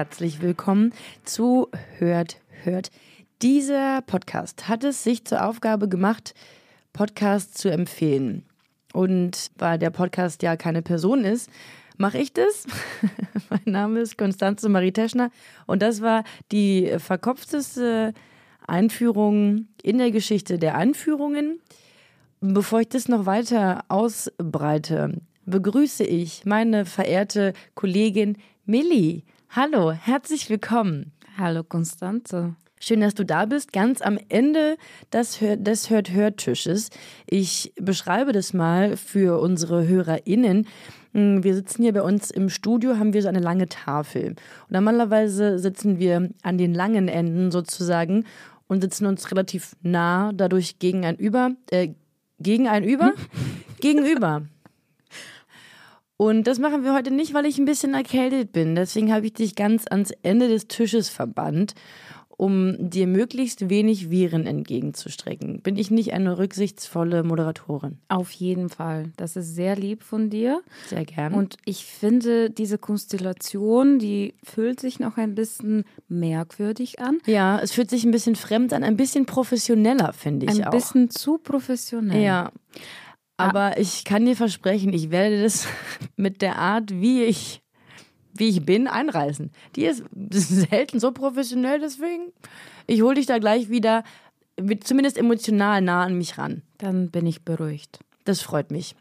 Herzlich willkommen zu Hört, Hört. Dieser Podcast hat es sich zur Aufgabe gemacht, Podcasts zu empfehlen. Und weil der Podcast ja keine Person ist, mache ich das. mein Name ist Konstanze Marie Teschner und das war die verkopfteste Einführung in der Geschichte der Einführungen. Bevor ich das noch weiter ausbreite, begrüße ich meine verehrte Kollegin Millie. Hallo, herzlich willkommen. Hallo Konstanze. Schön, dass du da bist, ganz am Ende des Hör- des Hört-Hört-Tisches. Ich beschreibe das mal für unsere HörerInnen. Mm, Wir sitzen hier bei uns im Studio, haben wir so eine lange Tafel. Und normalerweise sitzen wir an den langen Enden sozusagen und sitzen uns relativ nah, dadurch gegenüber, äh, gegenüber, gegenüber. Und das machen wir heute nicht, weil ich ein bisschen erkältet bin. Deswegen habe ich dich ganz ans Ende des Tisches verbannt, um dir möglichst wenig Viren entgegenzustrecken. Bin ich nicht eine rücksichtsvolle Moderatorin? Auf jeden Fall. Das ist sehr lieb von dir. Sehr gern. Und ich finde, diese Konstellation, die fühlt sich noch ein bisschen merkwürdig an. ja, es fühlt sich ein bisschen fremd an, ein bisschen professioneller, finde ich Ein auch. bisschen zu professionell. Ja. Aber ich kann dir versprechen, ich werde das mit der Art, wie ich, wie ich bin, einreißen. Die ist selten so professionell, deswegen. Ich hole dich da gleich wieder, zumindest emotional nah an mich ran. Dann bin ich beruhigt. Das freut mich.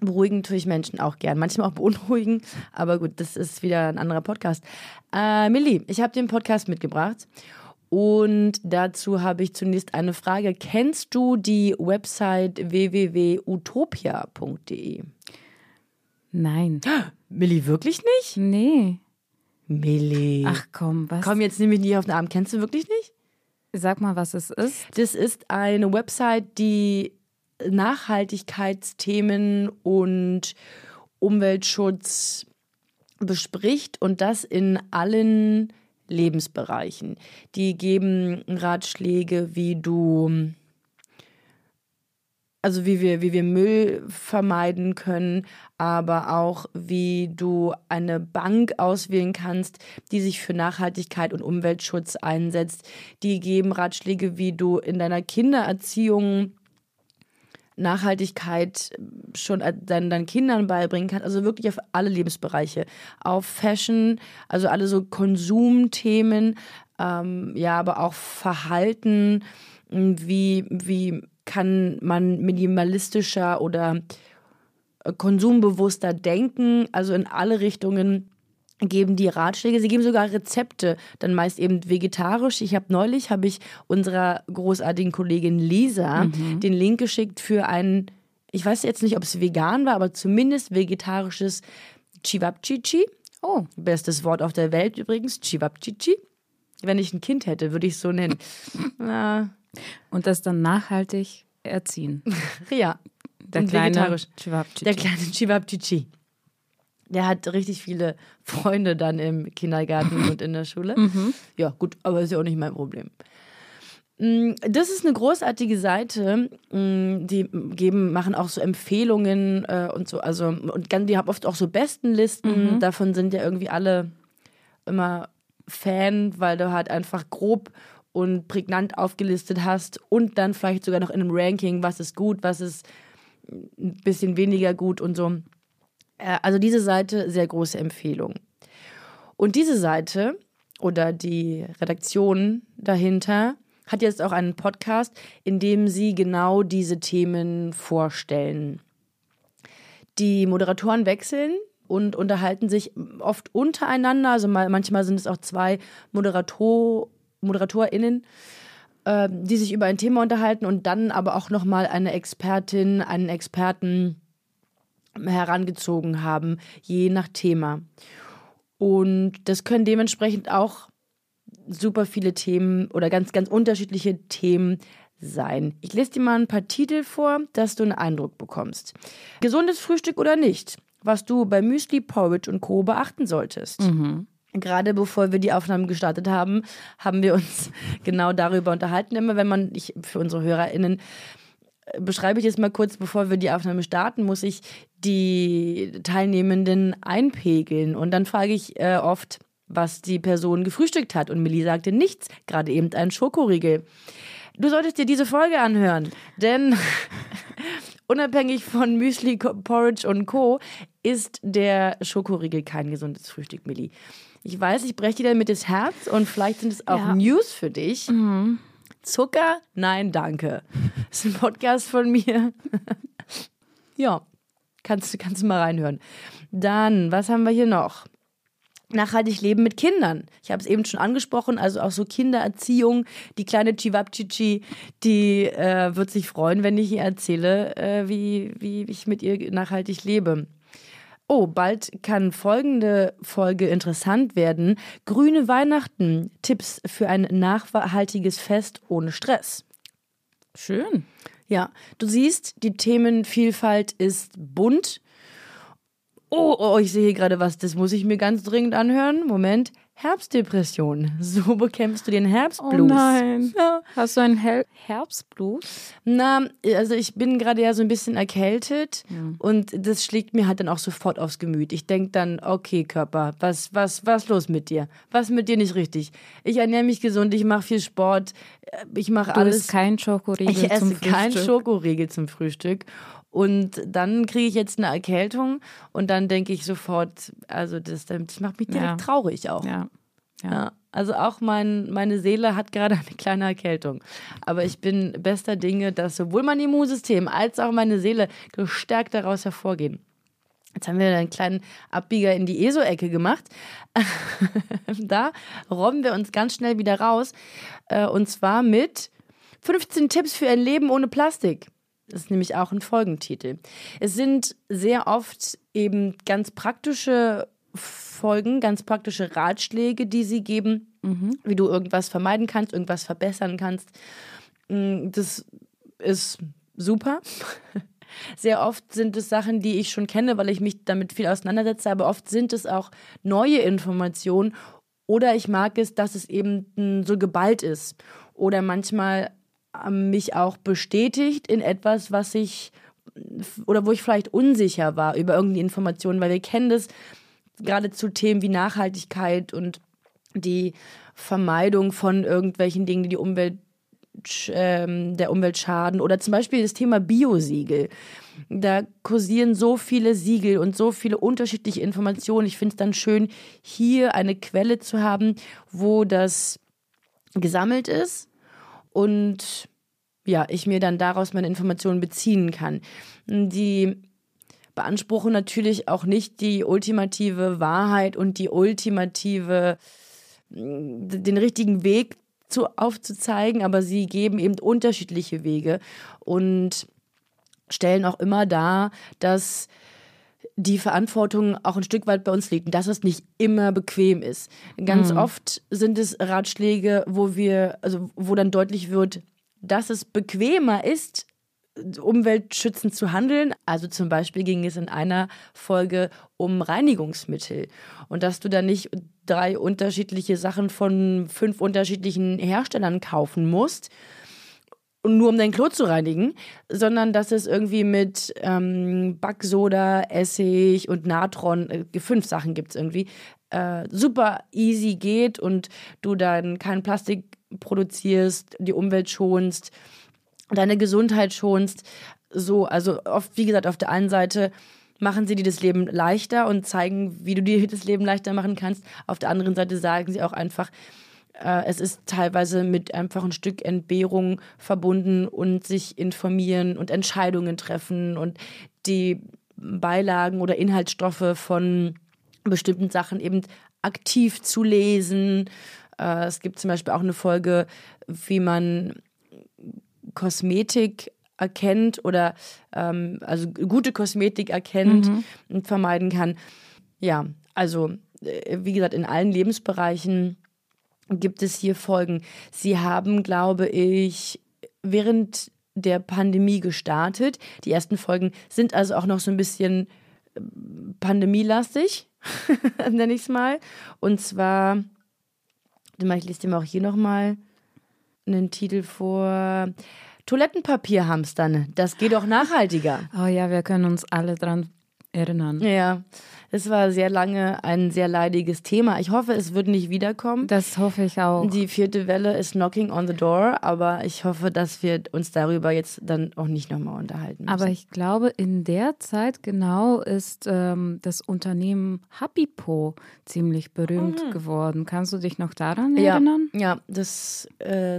Beruhigen tue ich Menschen auch gern. Manchmal auch beunruhigen, aber gut, das ist wieder ein anderer Podcast. Äh, Millie, ich habe den Podcast mitgebracht und dazu habe ich zunächst eine Frage. Kennst du die Website www.utopia.de? Nein. Millie, wirklich nicht? Nee. Millie. Ach komm, was? Komm, jetzt nehme ich dich auf den Arm. Kennst du wirklich nicht? Sag mal, was es ist. Das ist eine Website, die Nachhaltigkeitsthemen und Umweltschutz bespricht und das in allen Lebensbereichen. Die geben Ratschläge, wie du, also wie wir, wie wir Müll vermeiden können, aber auch wie du eine Bank auswählen kannst, die sich für Nachhaltigkeit und Umweltschutz einsetzt. Die geben Ratschläge, wie du in deiner Kindererziehung Nachhaltigkeit schon deinen, deinen Kindern beibringen kannst, also wirklich auf alle Lebensbereiche, auf Fashion, also alle so Konsumthemen, ähm, ja, aber auch Verhalten, wie, wie kann man minimalistischer oder äh, konsumbewusster denken, also in alle Richtungen geben die Ratschläge, sie geben sogar Rezepte, dann meist eben vegetarisch. Ich habe neulich, habe ich unserer großartigen Kollegin Lisa den Link geschickt für ein, ich weiß jetzt nicht, ob es vegan war, aber zumindest vegetarisches Chivapchichi. Oh, Bestes Wort auf der Welt übrigens, Chivapchichi. Wenn ich ein Kind hätte, würde ich es so nennen. Und das dann nachhaltig erziehen. ja, Der kleine. Chivapchichi. Der kleine Chivapchichi. Der hat richtig viele Freunde dann im Kindergarten und in der Schule. Ja, gut, aber ist ja auch nicht mein Problem. Mm, Das ist eine großartige Seite. Mm, Die geben, machen auch so Empfehlungen äh, und so. Also, und die haben oft auch so Bestenlisten. Davon sind ja irgendwie alle immer Fan, weil du halt einfach grob und prägnant aufgelistet hast und dann vielleicht sogar noch in einem Ranking, was ist gut, was ist ein bisschen weniger gut und so. Äh, Also diese Seite, sehr große Empfehlung. Und diese Seite oder die Redaktion dahinter hat jetzt auch einen Podcast, in dem sie genau diese Themen vorstellen. Die Moderatoren wechseln und unterhalten sich oft untereinander. Also mal, manchmal sind es auch zwei Moderator, ModeratorInnen, äh, die sich über ein Thema unterhalten und dann aber auch nochmal eine Expertin, einen Experten herangezogen haben, je nach Thema. Und das können dementsprechend auch super viele Themen oder ganz, ganz unterschiedliche Themen sein. Ich lese dir mal ein paar Titel vor, dass du einen Eindruck bekommst. Gesundes Frühstück oder nicht? Was du bei Müsli, Porridge und Co. beachten solltest. Mhm. Gerade bevor wir die Aufnahmen gestartet haben, haben wir uns genau darüber unterhalten. Immer wenn man, ich, für unsere HörerInnen, beschreibe ich es mal kurz, bevor wir die Aufnahme starten, muss ich die Teilnehmenden einpegeln. Und dann frage ich äh, oft, was die Person gefrühstückt hat. Und Millie sagte nichts, gerade eben ein Schokoriegel. Du solltest dir diese Folge anhören, denn unabhängig von Müsli, Porridge und Co. ist der Schokoriegel kein gesundes Frühstück, Millie. Ich weiß, ich breche dir damit das Herz und vielleicht sind es auch Ja. News für dich. Mhm. Zucker? Nein, danke. Das ist ein Podcast von mir. ja, kannst, du- kannst du mal reinhören. Dann, was haben wir hier noch? Nachhaltig leben mit Kindern. Ich habe es eben schon angesprochen, also auch so Kindererziehung. Die kleine Chivapchichi, die äh, wird sich freuen, wenn ich ihr erzähle, äh, wie, wie ich mit ihr nachhaltig lebe. Oh, bald kann folgende Folge interessant werden. Grüne Weihnachten. Tipps für ein nachhaltiges Fest ohne Stress. Schön. Ja, du siehst, die Themenvielfalt ist bunt. Oh, oh, ich sehe hier gerade was, das muss ich mir ganz dringend anhören. Moment. Herbstdepression. So bekämpfst du den Herbstblues. Oh nein. Ja. Hast du einen Hel Herbstblues? Na, also ich bin gerade ja so ein bisschen erkältet und das schlägt mir halt dann auch sofort aufs Gemüt. Ich denke dann, okay, Körper, was, was, was los mit dir? Was mit dir nicht richtig? Ich ernähre mich gesund, ich mache viel Sport, äh, ich mache Du alles. isst kein Schokoriegel Ich zum esse keinen Frühstück. Schokoriegel zum Frühstück. Und dann kriege ich jetzt eine Erkältung und dann denke ich sofort, also das, das macht mich direkt Ja. traurig auch. Ja. Ja. Ja, also auch mein, meine Seele hat gerade eine kleine Erkältung. Aber ich bin bester Dinge, dass sowohl mein Immunsystem als auch meine Seele gestärkt daraus hervorgehen. Jetzt haben wir einen kleinen Abbieger in die ESO-Ecke gemacht. da robben wir uns ganz schnell wieder raus. Äh, Und zwar mit 15 Tipps für ein Leben ohne Plastik. Das ist nämlich auch ein Folgentitel. Es sind sehr oft eben ganz praktische Folgen, ganz praktische Ratschläge, die sie geben, wie du irgendwas vermeiden kannst, irgendwas verbessern kannst. Mm, Das ist super. Sehr oft sind es Sachen, die ich schon kenne, weil ich mich damit viel auseinandersetze, aber oft sind es auch neue Informationen oder ich mag es, dass es eben so geballt ist oder manchmal mich auch bestätigt in etwas, was ich oder wo ich vielleicht unsicher war über irgendeine Information, weil wir kennen das gerade zu Themen wie Nachhaltigkeit und die Vermeidung von irgendwelchen Dingen, die die Umwelt ähm, der Umwelt schaden oder zum Beispiel das Thema Biosiegel. Da kursieren so viele Siegel und so viele unterschiedliche Informationen. Ich finde es dann schön, hier eine Quelle zu haben, wo das gesammelt ist und ja, ich mir dann daraus meine Informationen beziehen kann. Die beanspruchen natürlich auch nicht die ultimative Wahrheit und die ultimative, den richtigen Weg zu, aufzuzeigen, aber sie geben eben unterschiedliche Wege und stellen auch immer dar, dass die Verantwortung auch ein Stück weit bei uns liegt und dass es nicht immer bequem ist. Ganz oft sind es Ratschläge, wo wir, also wo dann deutlich wird, dass es bequemer ist, umweltschützend zu handeln. Also zum Beispiel ging es in einer Folge um Reinigungsmittel und dass du da nicht drei unterschiedliche Sachen von fünf unterschiedlichen Herstellern kaufen musst, nur um dein Klo zu reinigen, sondern dass es irgendwie mit ähm, Backsoda, Essig und Natron, äh, fünf Sachen gibt es irgendwie, äh, super easy geht und du dann kein Plastik produzierst, die Umwelt schonst, deine Gesundheit schonst. So, also oft, wie gesagt, auf der einen Seite machen sie dir das Leben leichter und zeigen, wie du dir das Leben leichter machen kannst. Auf der anderen Seite sagen sie auch einfach, äh, es ist teilweise mit einfach ein Stück Entbehrung verbunden und sich informieren und Entscheidungen treffen und die Beilagen oder Inhaltsstoffe von bestimmten Sachen eben aktiv zu lesen. Äh, es gibt zum Beispiel auch eine Folge, wie man Kosmetik erkennt oder ähm, also gute Kosmetik erkennt und vermeiden kann. Ja, also äh, wie gesagt, in allen Lebensbereichen gibt es hier Folgen. Sie haben, glaube ich, während der Pandemie gestartet. Die ersten Folgen sind also auch noch so ein bisschen äh, pandemielastig, nenne ich es mal. Und zwar, ich lese dir mal auch hier nochmal einen Titel vor. Toilettenpapier hamstern, das geht auch nachhaltiger. Oh ja, wir können uns alle dran erinnern. Ja, es war sehr lange ein sehr leidiges Thema. Ich hoffe, es wird nicht wiederkommen. Das hoffe ich auch. Die vierte Welle ist knocking on the door, aber ich hoffe, dass wir uns darüber jetzt dann auch nicht nochmal unterhalten müssen. Aber ich glaube, in der Zeit genau ist ähm, das Unternehmen Happypo ziemlich berühmt mhm. geworden. Kannst du dich noch daran ja, erinnern? Ja, das äh,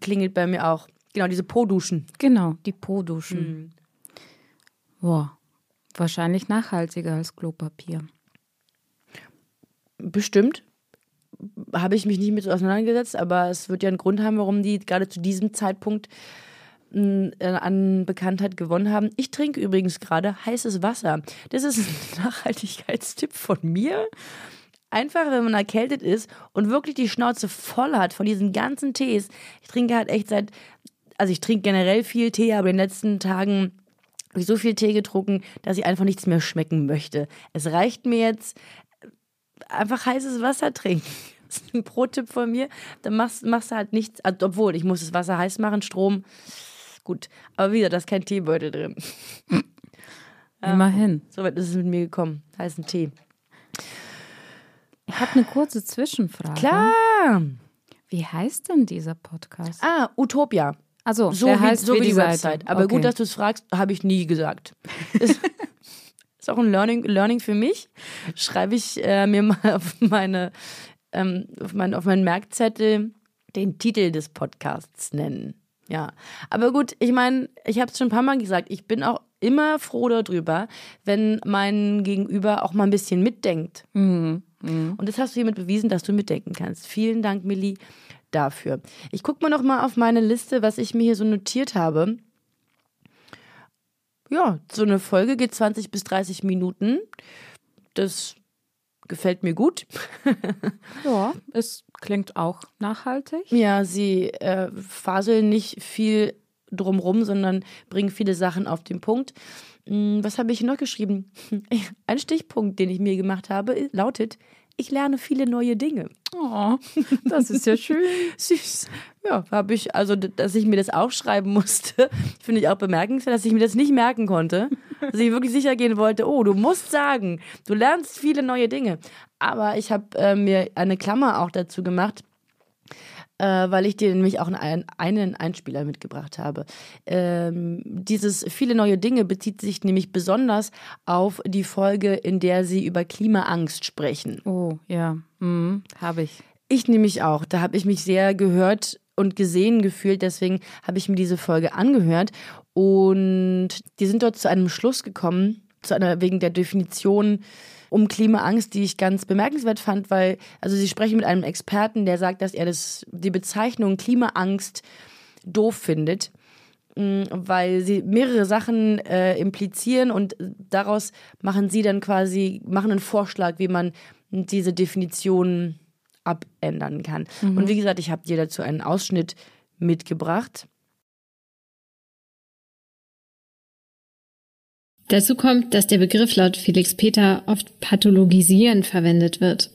klingelt bei mir auch. Genau, diese Po-Duschen. Genau, die Po-Duschen. Mhm. Boah. Wahrscheinlich nachhaltiger als Klopapier. Bestimmt. Habe ich mich nicht mit auseinandergesetzt, aber es wird ja einen Grund haben, warum die gerade zu diesem Zeitpunkt hm, äh, an Bekanntheit gewonnen haben. Ich trinke übrigens gerade heißes Wasser. Das ist ein Nachhaltigkeitstipp von mir. Einfach, wenn man erkältet ist und wirklich die Schnauze voll hat von diesen ganzen Tees. Ich trinke halt echt seit, also ich trinke generell viel Tee, aber in den letzten Tagen habe ich so viel Tee getrunken, dass ich einfach nichts mehr schmecken möchte. Es reicht mir jetzt einfach heißes Wasser trinken. Das ist ein Pro-Tipp von mir. Dann machst, machst du halt nichts, also, obwohl ich muss das Wasser heiß machen, Strom. Gut, aber wieder, da ist kein Teebeutel drin. Immerhin. So weit ist es mit mir gekommen. Heißen Tee. Ich habe eine kurze Zwischenfrage. Klar. Wie heißt denn dieser Podcast? Ah, Utopia. Also, so wie, so wie die, die Website. Aber okay. gut, dass du es fragst, habe ich nie gesagt. ist, ist auch ein Learning, Learning für mich. Schreibe ich äh, mir mal auf meine, ähm, auf, mein, auf meinen Merkzettel den Titel des Podcasts nennen. Ja, aber gut, ich meine, ich habe es schon ein paar Mal gesagt, ich bin auch immer froh darüber, wenn mein Gegenüber auch mal ein bisschen mitdenkt. Mhm. Mhm. Und das hast du hiermit bewiesen, dass du mitdenken kannst. Vielen Dank, Millie dafür. Ich gucke mal noch mal auf meine Liste, was ich mir hier so notiert habe. Ja, so eine Folge geht 20 bis 30 Minuten. Das gefällt mir gut. ja, es klingt auch nachhaltig. Ja, sie äh, faseln nicht viel drumrum, sondern bringen viele Sachen auf den Punkt. Hm, was habe ich noch geschrieben? Ein Stichpunkt, den ich mir gemacht habe, lautet, ich lerne viele neue Dinge. Oh, das ist ja schön. Süß. Ja, habe ich, also, dass ich mir das aufschreiben musste, finde ich auch bemerkenswert, dass ich mir das nicht merken konnte. Dass ich wirklich sicher gehen wollte, oh, du musst sagen, du lernst viele neue Dinge. Aber ich habe äh, mir eine Klammer auch dazu gemacht, äh, weil ich dir nämlich auch einen, einen Einspieler mitgebracht habe. Ähm, dieses viele neue Dinge bezieht sich nämlich besonders auf die Folge, in der sie über Klimaangst sprechen. Oh, ja, mhm, habe ich. Ich nämlich auch. Da habe ich mich sehr gehört und gesehen gefühlt. Deswegen habe ich mir diese Folge angehört. Und die sind dort zu einem Schluss gekommen, zu einer wegen der Definition um Klimaangst, die ich ganz bemerkenswert fand, weil, also sie sprechen mit einem Experten, der sagt, dass er das, die Bezeichnung Klimaangst doof findet, mm, weil sie mehrere Sachen äh, implizieren und daraus machen sie dann quasi, machen einen Vorschlag, wie man diese Definition abändern kann. Mhm. Und wie gesagt, ich habe dir dazu einen Ausschnitt mitgebracht. Dazu kommt, dass der Begriff laut Felix Peter oft pathologisieren verwendet wird.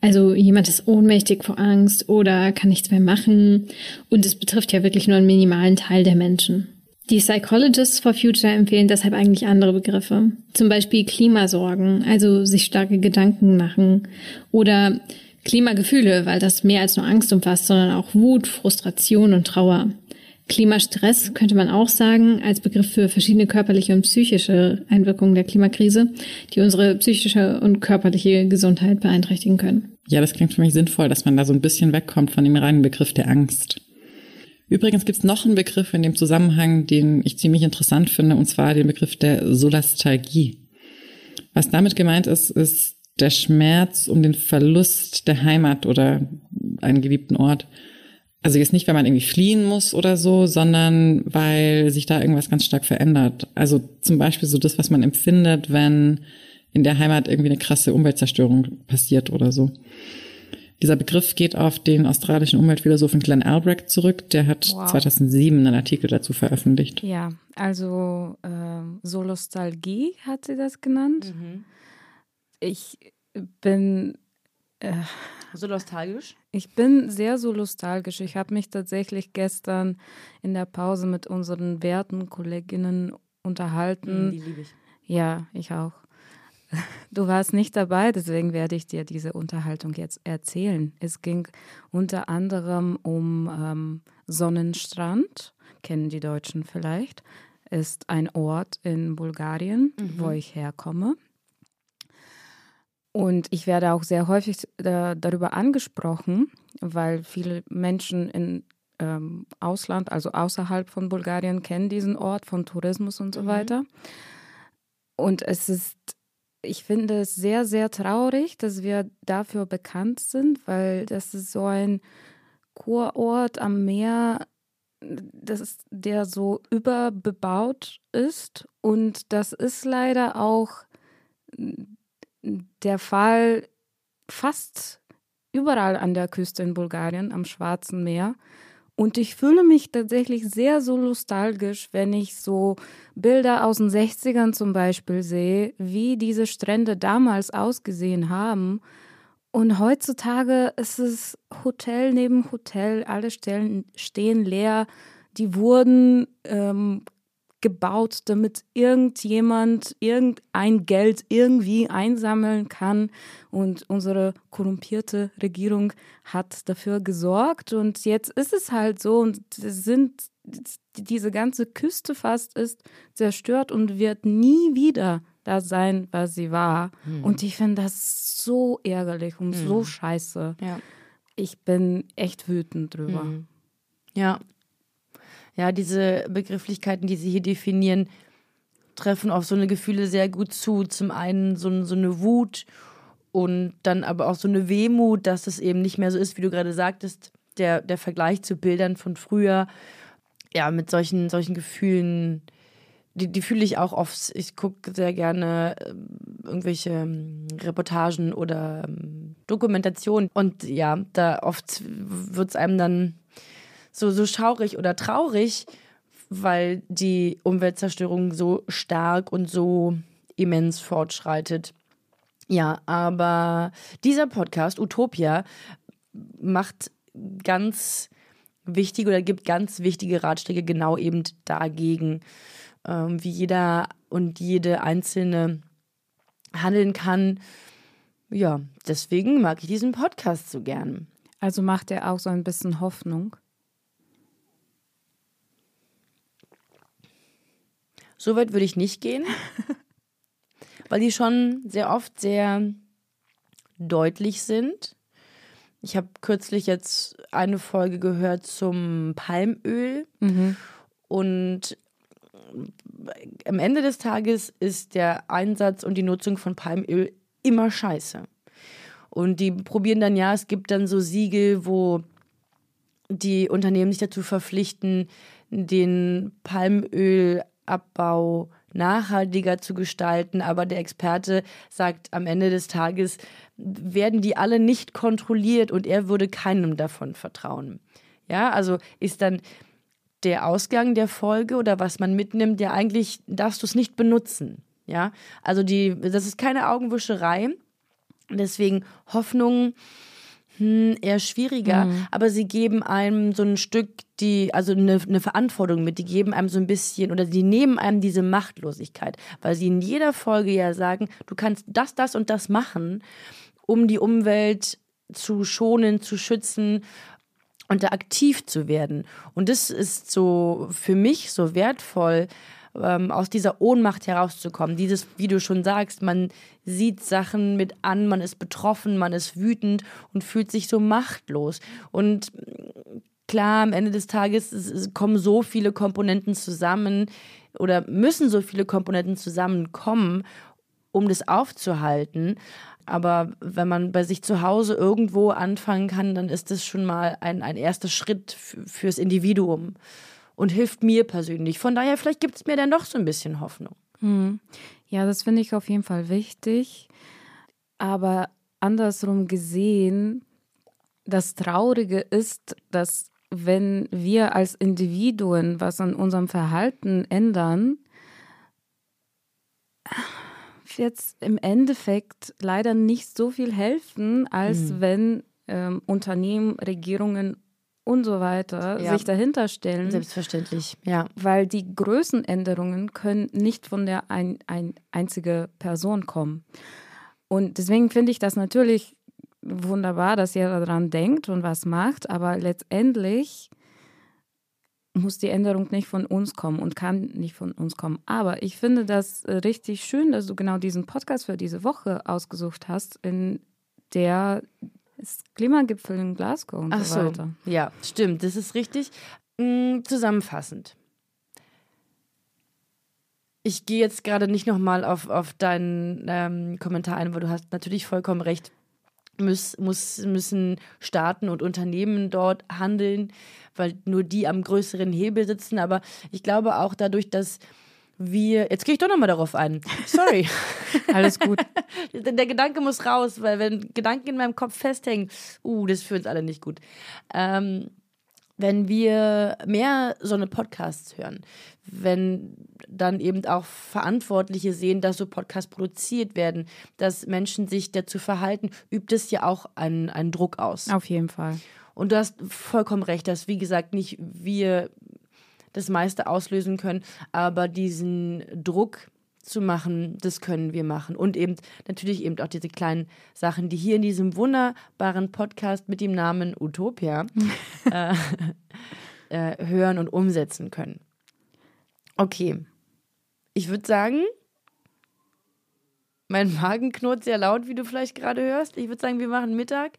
Also jemand ist ohnmächtig vor Angst oder kann nichts mehr machen und es betrifft ja wirklich nur einen minimalen Teil der Menschen. Die Psychologists for Future empfehlen deshalb eigentlich andere Begriffe. Zum Beispiel Klimasorgen, also sich starke Gedanken machen oder Klimagefühle, weil das mehr als nur Angst umfasst, sondern auch Wut, Frustration und Trauer. Klimastress könnte man auch sagen, als Begriff für verschiedene körperliche und psychische Einwirkungen der Klimakrise, die unsere psychische und körperliche Gesundheit beeinträchtigen können. Ja, das klingt für mich sinnvoll, dass man da so ein bisschen wegkommt von dem reinen Begriff der Angst. Übrigens gibt es noch einen Begriff in dem Zusammenhang, den ich ziemlich interessant finde, und zwar den Begriff der Solastalgie. Was damit gemeint ist, ist der Schmerz um den Verlust der Heimat oder einen geliebten Ort. Also jetzt nicht, wenn man irgendwie fliehen muss oder so, sondern weil sich da irgendwas ganz stark verändert. Also zum Beispiel so das, was man empfindet, wenn in der Heimat irgendwie eine krasse Umweltzerstörung passiert oder so. Dieser Begriff geht auf den australischen Umweltphilosophen Glenn Albrecht zurück. Der hat wow. 2007 einen Artikel dazu veröffentlicht. Ja, also äh, Solostalgie hat sie das genannt. Mhm. Ich bin äh, so nostalgisch? Ich bin sehr so nostalgisch. Ich habe mich tatsächlich gestern in der Pause mit unseren werten Kolleginnen unterhalten. Mhm, die liebe ich. Ja, ich auch. Du warst nicht dabei, deswegen werde ich dir diese Unterhaltung jetzt erzählen. Es ging unter anderem um ähm, Sonnenstrand, kennen die Deutschen vielleicht, ist ein Ort in Bulgarien, mhm. wo ich herkomme. Und ich werde auch sehr häufig äh, darüber angesprochen, weil viele Menschen im ähm, Ausland, also außerhalb von Bulgarien, kennen diesen Ort von Tourismus und so mhm. weiter. Und es ist ich finde es sehr, sehr traurig, dass wir dafür bekannt sind, weil das ist so ein Kurort am Meer, das ist, der so überbebaut ist. Und das ist leider auch der Fall fast überall an der Küste in Bulgarien, am Schwarzen Meer. Und ich fühle mich tatsächlich sehr so nostalgisch, wenn ich so Bilder aus den 60ern zum Beispiel sehe, wie diese Strände damals ausgesehen haben. Und heutzutage ist es Hotel neben Hotel, alle Stellen stehen leer. Die wurden ähm, gebaut, damit irgendjemand irgendein Geld irgendwie einsammeln kann. Und unsere korrumpierte Regierung hat dafür gesorgt. Und jetzt ist es halt so und sind diese ganze Küste fast ist zerstört und wird nie wieder da sein, was sie war. Mhm. Und ich finde das so ärgerlich und mhm. so scheiße. Ja. Ich bin echt wütend drüber. Mhm. Ja, ja, diese Begrifflichkeiten, die Sie hier definieren, treffen auf so eine Gefühle sehr gut zu. Zum einen so, so eine Wut und dann aber auch so eine Wehmut, dass es eben nicht mehr so ist, wie du gerade sagtest, der, der Vergleich zu Bildern von früher. Ja, mit solchen, solchen Gefühlen, die, die fühle ich auch oft. Ich gucke sehr gerne äh, irgendwelche ähm, Reportagen oder ähm, Dokumentationen. Und ja, da oft wird es einem dann so, so schaurig oder traurig, weil die Umweltzerstörung so stark und so immens fortschreitet. Ja, aber dieser Podcast, Utopia, macht ganz wichtige oder gibt ganz wichtige Ratschläge genau eben dagegen, ähm, wie jeder und jede Einzelne handeln kann. Ja, deswegen mag ich diesen Podcast so gern. Also macht er auch so ein bisschen Hoffnung? So weit würde ich nicht gehen, weil die schon sehr oft sehr deutlich sind. Ich habe kürzlich jetzt eine Folge gehört zum Palmöl mhm. und am Ende des Tages ist der Einsatz und die Nutzung von Palmöl immer scheiße. Und die probieren dann ja, es gibt dann so Siegel, wo die Unternehmen sich dazu verpflichten, den Palmöl Abbau nachhaltiger zu gestalten. Aber der Experte sagt, am Ende des Tages werden die alle nicht kontrolliert und er würde keinem davon vertrauen. Ja, also ist dann der Ausgang der Folge oder was man mitnimmt, ja eigentlich darfst du es nicht benutzen. Ja, also die, das ist keine Augenwischerei. Deswegen Hoffnung, hm, eher schwieriger, mhm. aber sie geben einem so ein Stück die, also eine, eine Verantwortung mit, die geben einem so ein bisschen oder sie nehmen einem diese Machtlosigkeit, weil sie in jeder Folge ja sagen, du kannst das, das und das machen, um die Umwelt zu schonen, zu schützen und da aktiv zu werden. Und das ist so für mich so wertvoll, ähm, aus dieser Ohnmacht herauszukommen. Dieses, wie du schon sagst, man sieht Sachen mit an, man ist betroffen, man ist wütend und fühlt sich so machtlos. Und klar, am Ende des Tages es, kommen so viele Komponenten zusammen oder müssen so viele Komponenten zusammenkommen, um das aufzuhalten. Aber wenn man bei sich zu Hause irgendwo anfangen kann, dann ist das schon mal ein, ein erster Schritt fürs Individuum und hilft mir persönlich. Von daher, vielleicht gibt es mir dann doch so ein bisschen Hoffnung. Hm. Ja, das finde ich auf jeden Fall wichtig. Aber andersrum gesehen, das Traurige ist, dass wenn wir als Individuen was an unserem Verhalten ändern, wird es im Endeffekt leider nicht so viel helfen, als mhm. wenn ähm, Unternehmen, Regierungen und so weiter ja. sich dahinter stellen. Selbstverständlich, ja. Weil die Größenänderungen können nicht von der ein, ein einzige Person kommen. Und deswegen finde ich das natürlich wunderbar, dass jeder daran denkt und was macht, aber letztendlich muss die Änderung nicht von uns kommen und kann nicht von uns kommen. Aber ich finde das richtig schön, dass du genau diesen Podcast für diese Woche ausgesucht hast, in der Klimagipfel in Glasgow und Ach so weiter. Ja, stimmt, das ist richtig. Mhm, zusammenfassend. Ich gehe jetzt gerade nicht nochmal auf, auf deinen ähm, Kommentar ein, weil du hast natürlich vollkommen recht muss, muss, müssen Staaten und Unternehmen dort handeln, weil nur die am größeren Hebel sitzen. Aber ich glaube auch dadurch, dass wir. Jetzt gehe ich doch nochmal darauf ein. Sorry. Alles gut. Der Gedanke muss raus, weil wenn Gedanken in meinem Kopf festhängen, uh, das führt uns alle nicht gut. Ähm, wenn wir mehr so eine Podcasts hören, wenn dann eben auch Verantwortliche sehen, dass so Podcasts produziert werden, dass Menschen sich dazu verhalten, übt es ja auch einen, einen Druck aus. Auf jeden Fall. Und du hast vollkommen recht, dass, wie gesagt, nicht wir das meiste auslösen können, aber diesen Druck, zu machen, das können wir machen. Und eben natürlich eben auch diese kleinen Sachen, die hier in diesem wunderbaren Podcast mit dem Namen Utopia äh, äh, hören und umsetzen können. Okay. Ich würde sagen, mein Magen knurrt sehr laut, wie du vielleicht gerade hörst. Ich würde sagen, wir machen Mittag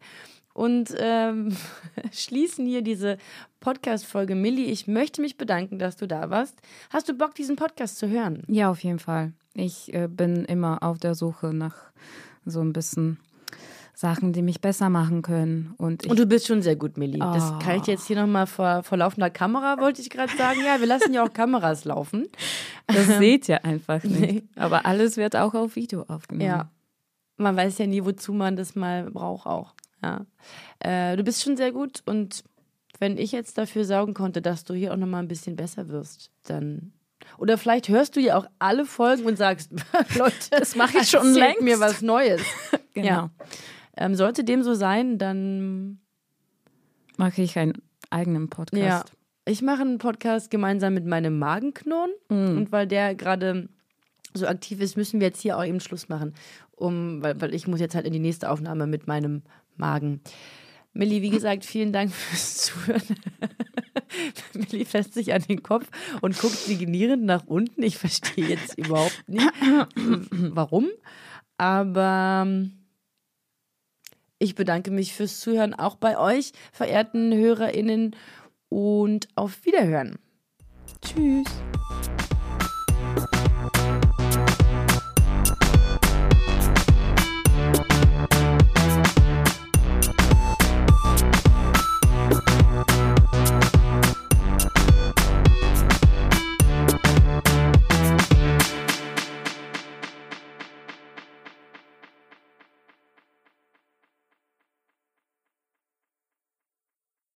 und ähm, schließen hier diese Podcast-Folge. Millie, ich möchte mich bedanken, dass du da warst. Hast du Bock, diesen Podcast zu hören? Ja, auf jeden Fall. Ich äh, bin immer auf der Suche nach so ein bisschen Sachen, die mich besser machen können. Und, und du bist schon sehr gut, Millie. Oh. Das kann ich jetzt hier nochmal vor, vor laufender Kamera, wollte ich gerade sagen. Ja, wir lassen ja auch Kameras laufen. Das seht ihr einfach nicht. Nee. Aber alles wird auch auf Video aufgenommen. Ja. Man weiß ja nie, wozu man das mal braucht auch. Ja. Äh, du bist schon sehr gut und wenn ich jetzt dafür sorgen konnte, dass du hier auch nochmal ein bisschen besser wirst, dann oder vielleicht hörst du ja auch alle Folgen und sagst, Leute, das mache ich schon längst. mir was Neues. genau. Ja. Ähm, sollte dem so sein, dann mache ich einen eigenen Podcast. Ja. Ich mache einen Podcast gemeinsam mit meinem Magenknurren mm. und weil der gerade so aktiv ist, müssen wir jetzt hier auch eben Schluss machen, um, weil, weil ich muss jetzt halt in die nächste Aufnahme mit meinem Magen. Millie, wie gesagt, vielen Dank fürs Zuhören. Millie fässt sich an den Kopf und guckt signierend nach unten. Ich verstehe jetzt überhaupt nicht, warum. Aber ähm, ich bedanke mich fürs Zuhören auch bei euch, verehrten HörerInnen, und auf Wiederhören. Tschüss.